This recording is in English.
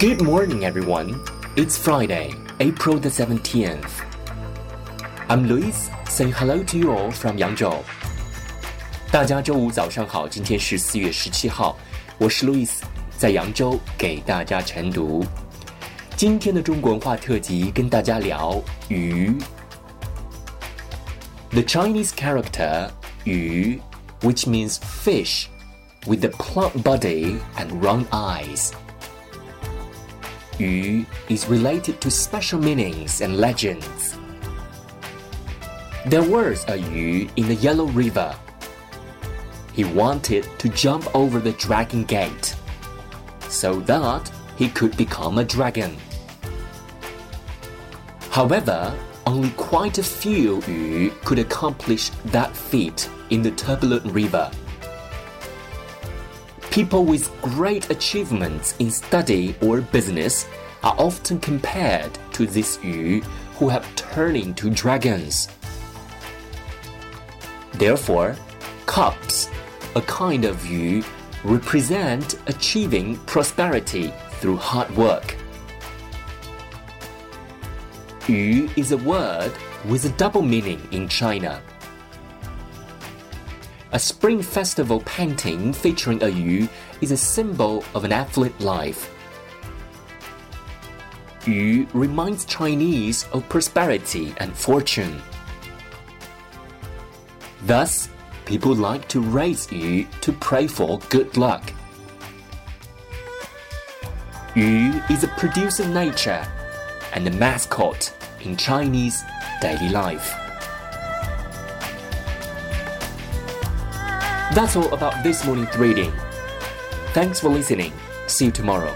Good morning, everyone. It's Friday, April the 17th. I'm Lewis, saying hello to you all from Yangzhou. 大家周五早上好，今天是四月十七号，我是 Chinese character 鱼，which means fish, with the plump body and round eyes。Yu is related to special meanings and legends. There was a Yu in the Yellow River. He wanted to jump over the dragon gate so that he could become a dragon. However, only quite a few Yu could accomplish that feat in the turbulent river. People with great achievements in study or business are often compared to these Yu who have turned into dragons. Therefore, Carps, a kind of Yu, represent achieving prosperity through hard work. Yu is a word with a double meaning in China. A spring festival painting featuring a yu is a symbol of an affluent life. Yu reminds Chinese of prosperity and fortune. Thus, people like to raise yu to pray for good luck. Yu is a producer nature and a mascot in Chinese daily life. That's all about this morning's reading. Thanks for listening. See you tomorrow.